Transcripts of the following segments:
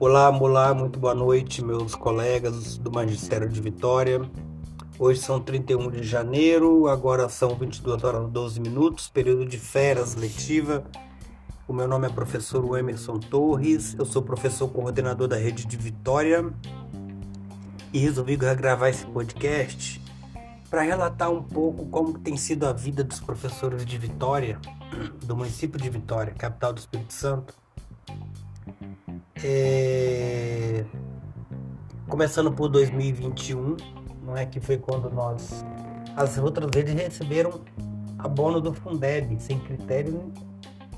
Olá, olá, muito boa noite, meus colegas do Magistério de Vitória. Hoje são 31 de janeiro, agora são 22 horas e 12 minutos, período de férias letiva. O meu nome é professor Emerson Torres, eu sou professor coordenador da rede de Vitória e resolvi gravar esse podcast para relatar um pouco como tem sido a vida dos professores de Vitória, do município de Vitória, capital do Espírito Santo. É... Começando por 2021, não é que foi quando nós as outras vezes receberam abono do Fundeb sem critério,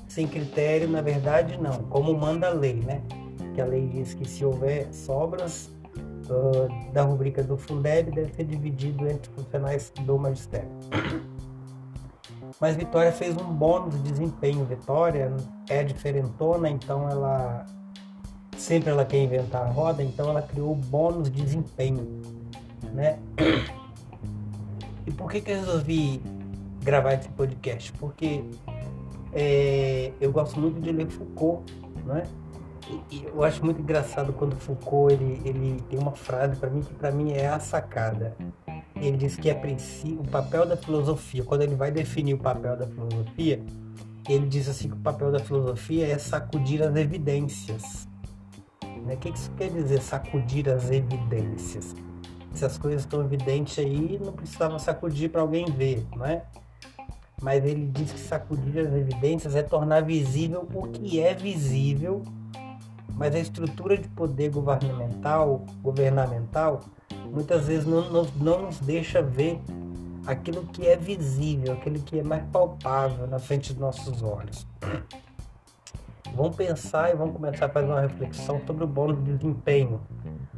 sem critério na verdade não, como manda a lei, né? Que a lei diz que se houver sobras uh, da rubrica do Fundeb deve ser dividido entre funcionários do magistério. Mas Vitória fez um bônus de desempenho. Vitória é diferentona, então ela sempre ela quer inventar a roda, então ela criou o bônus de desempenho, né? E por que que eu resolvi gravar esse podcast? Porque é, eu gosto muito de ler Foucault, né? E, eu acho muito engraçado quando Foucault ele, ele tem uma frase para mim que para mim é a sacada. Ele diz que é o papel da filosofia, quando ele vai definir o papel da filosofia, ele diz assim que o papel da filosofia é sacudir as evidências. Né? O que isso quer dizer, sacudir as evidências? Se as coisas estão evidentes aí, não precisava sacudir para alguém ver, não é? Mas ele diz que sacudir as evidências é tornar visível o que é visível mas a estrutura de poder governamental, governamental muitas vezes não, não, não nos deixa ver aquilo que é visível, aquilo que é mais palpável na frente dos nossos olhos. Vamos pensar e vamos começar a fazer uma reflexão sobre o bônus de desempenho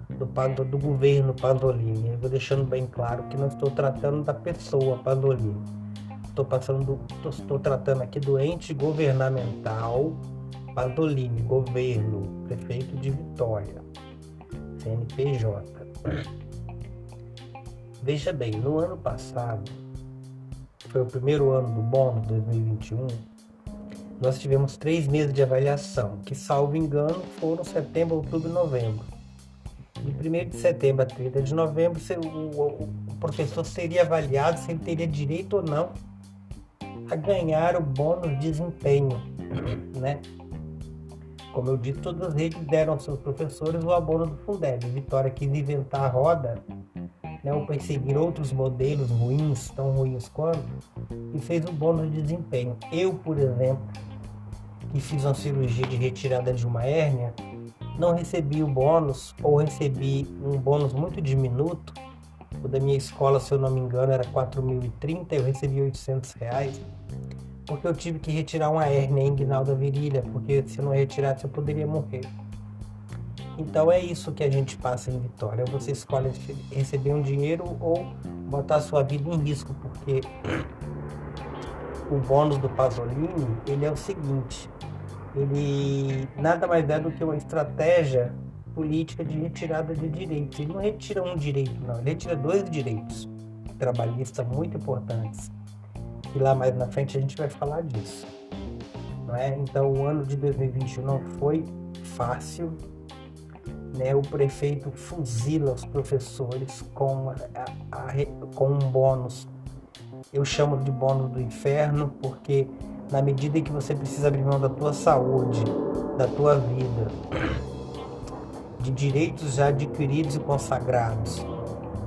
do, do governo Pasolini. Eu vou deixando bem claro que não estou tratando da pessoa Pasolini. Estou, passando, estou, tratando aqui do ente governamental Pasolini, governo, prefeito de Vitória, CNPJ. Veja bem, no ano passado, foi o primeiro ano do bônus 2021, nós tivemos três meses de avaliação, que, salvo engano, foram setembro, outubro e novembro. De 1 de setembro a 30 de novembro, o, professor seria avaliado se ele teria direito ou não a ganhar o bônus de desempenho, né? Como eu disse, todas as redes deram aos seus professores o abono do Fundeb. Vitória quis inventar a roda, né, ou perseguir outros modelos ruins, tão ruins quanto, e fez o bônus de desempenho. Eu, por exemplo, que fiz uma cirurgia de retirada de uma hérnia, não recebi o bônus, ou recebi um bônus muito diminuto. O da minha escola, se eu não me engano, era 4.030, eu recebi 800 reais porque eu tive que retirar uma hérnia inguinal da virilha, porque se eu não retirasse eu poderia morrer. Então é isso que a gente passa em Vitória. Você escolhe receber um dinheiro ou botar sua vida em risco, porque o bônus do Pasolini, ele é o seguinte, ele nada mais é do que uma estratégia política de retirada de direitos. Ele não retira um direito, não, ele retira dois direitos trabalhistas muito importantes e lá mais na frente a gente vai falar disso. Não é? Então o ano de 2021 não foi fácil. Né? O prefeito fuzila os professores com, a, a, com um bônus. Eu chamo de bônus do inferno porque na medida em que você precisa abrir mão da tua saúde, da tua vida, de direitos já adquiridos e consagrados,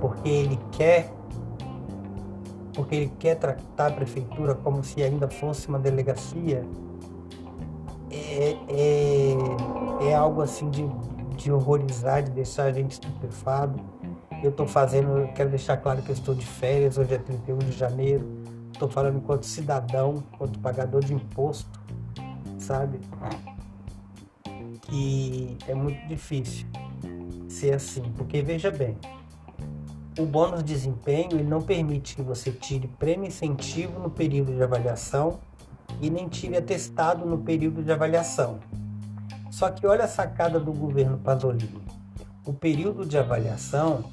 porque ele quer porque ele quer tratar a prefeitura como se ainda fosse uma delegacia, é, é, é algo assim de, de horrorizar, de deixar a gente estupefado. Eu estou fazendo, quero deixar claro que eu estou de férias, hoje é 31 de janeiro, estou falando enquanto cidadão, enquanto pagador de imposto, sabe? Que é muito difícil ser assim, porque veja bem, o bônus de desempenho ele não permite que você tire prêmio incentivo no período de avaliação e nem tire atestado no período de avaliação. Só que olha a sacada do governo Pasolini. O período de avaliação,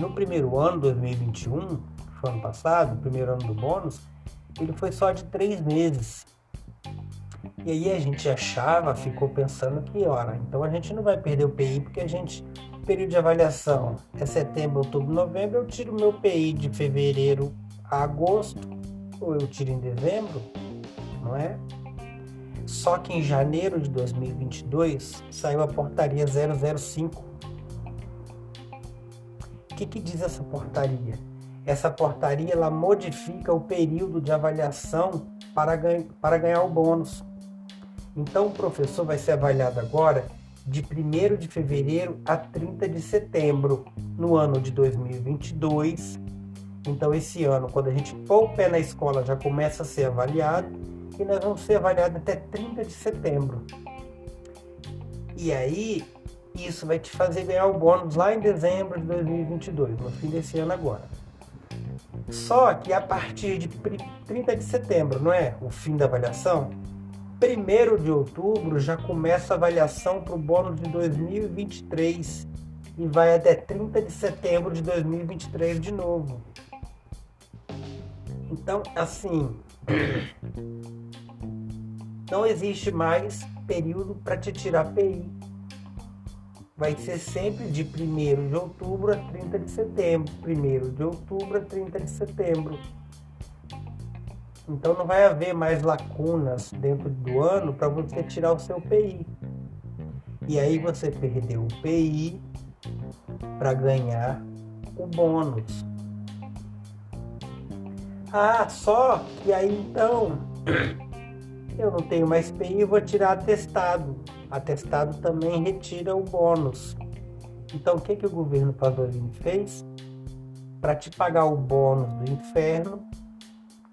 no primeiro ano, 2021, foi ano passado, o primeiro ano do bônus, ele foi só de três meses. E aí a gente achava, ficou pensando que, ora, então a gente não vai perder o PI porque a gente, período de avaliação é setembro, outubro, novembro, eu tiro meu PI de fevereiro a agosto, ou eu tiro em dezembro, não é? Só que em janeiro de 2022 saiu a portaria 005. Que, que diz essa portaria? Essa portaria ela modifica o período de avaliação para, para ganhar o bônus. Então, o professor vai ser avaliado agora de 1 de fevereiro a 30 de setembro, no ano de 2022. Então, esse ano, quando a gente pôr o pé na escola, já começa a ser avaliado e nós vamos ser avaliados até 30 de setembro. E aí, isso vai te fazer ganhar o bônus lá em dezembro de 2022, no fim desse ano agora. Só que a partir de 30 de setembro, não é? O fim da avaliação, 1 de outubro já começa a avaliação para o bônus de 2023 e vai até 30 de setembro de 2023 de novo. Então, assim, não existe mais período para te tirar PI. Vai ser sempre de 1 de outubro a 30 de setembro. 1 de outubro a 30 de setembro. Então não vai haver mais lacunas dentro do ano para você tirar o seu PI. E aí você perdeu o PI para ganhar o bônus. Ah, só que aí então eu não tenho mais PI, vou tirar atestado. Atestado também retira o bônus. Então o que, que o governo Pasolini fez? Para te pagar o bônus do inferno,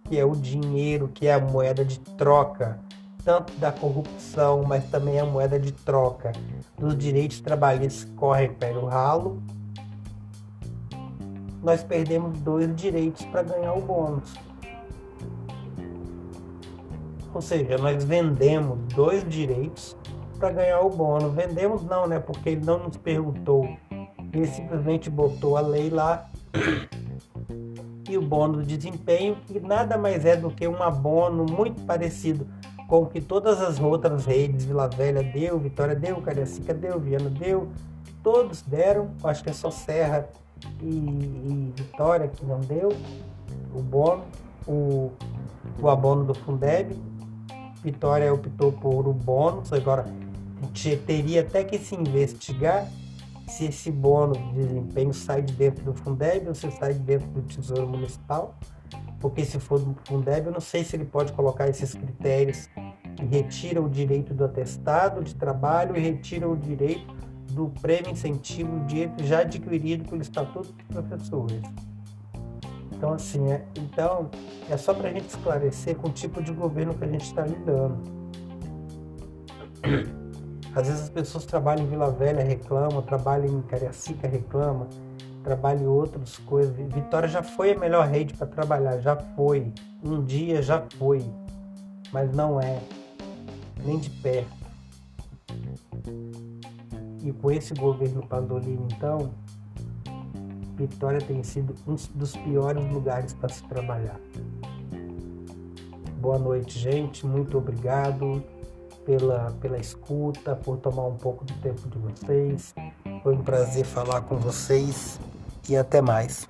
que é o dinheiro, que é a moeda de troca, tanto da corrupção, mas também a moeda de troca dos direitos trabalhistas que correm pelo ralo, nós perdemos dois direitos para ganhar o bônus. Ou seja, nós vendemos dois direitos para ganhar o bônus. Vendemos não, né? Porque ele não nos perguntou. Ele simplesmente botou a lei lá e o bônus de desempenho, que nada mais é do que um abono muito parecido com o que todas as outras redes, Vila Velha deu, Vitória deu, Cariacica deu, Viana deu, todos deram, acho que é só Serra e, e Vitória que não deu o bônus, o, o abono do Fundeb. Vitória optou por o bônus, agora teria até que se investigar se esse bônus de desempenho sai de dentro do Fundeb ou se sai de dentro do Tesouro Municipal, porque se for do Fundeb, eu não sei se ele pode colocar esses critérios que retiram o direito do atestado de trabalho e retiram o direito do prêmio incentivo, direito já adquirido pelo Estatuto dos Professores. Então, assim, é, então, é só para a gente esclarecer com o tipo de governo que a gente está lidando. Às vezes as pessoas trabalham em Vila Velha, reclamam, trabalham em Cariacica, reclamam, trabalham em outras coisas. Vitória já foi a melhor rede para trabalhar, já foi. Um dia já foi, mas não é, nem de perto. E com esse governo Pandolino, então, Vitória tem sido um dos piores lugares para se trabalhar. Boa noite, gente. Muito obrigado pela, pela escuta, por tomar um pouco do tempo de vocês. Foi um prazer falar com vocês e até mais.